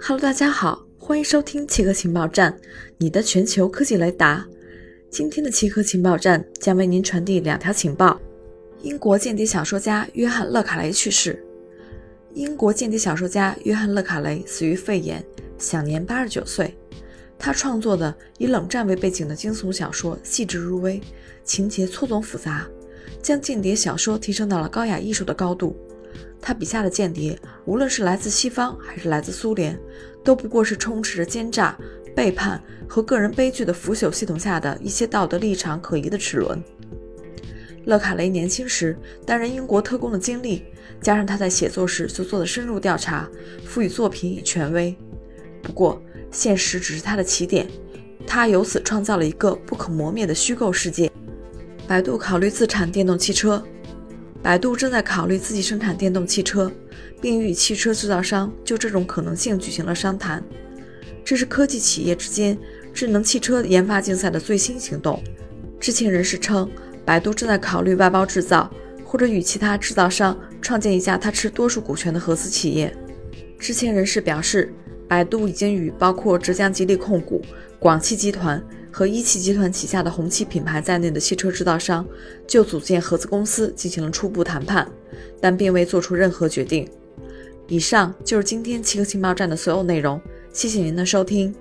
Hello，大家好，欢迎收听奇科情报站，你的全球科技雷达。今天的奇科情报站将为您传递两条情报：英国间谍小说家约翰·勒卡雷去世。英国间谍小说家约翰·勒卡雷死于肺炎，享年八十九岁。他创作的以冷战为背景的惊悚小说细致入微，情节错综复杂，将间谍小说提升到了高雅艺术的高度。他笔下的间谍，无论是来自西方还是来自苏联，都不过是充斥着奸诈、背叛和个人悲剧的腐朽系统下的一些道德立场可疑的齿轮。勒卡雷年轻时担任英国特工的经历，加上他在写作时所做的深入调查，赋予作品以权威。不过，现实只是他的起点，他由此创造了一个不可磨灭的虚构世界。百度考虑自产电动汽车。百度正在考虑自己生产电动汽车，并与汽车制造商就这种可能性举行了商谈。这是科技企业之间智能汽车研发竞赛的最新行动。知情人士称，百度正在考虑外包制造，或者与其他制造商创建一家他持多数股权的合资企业。知情人士表示，百度已经与包括浙江吉利控股、广汽集团。和一汽集团旗下的红旗品牌在内的汽车制造商就组建合资公司进行了初步谈判，但并未做出任何决定。以上就是今天汽车情报站的所有内容，谢谢您的收听。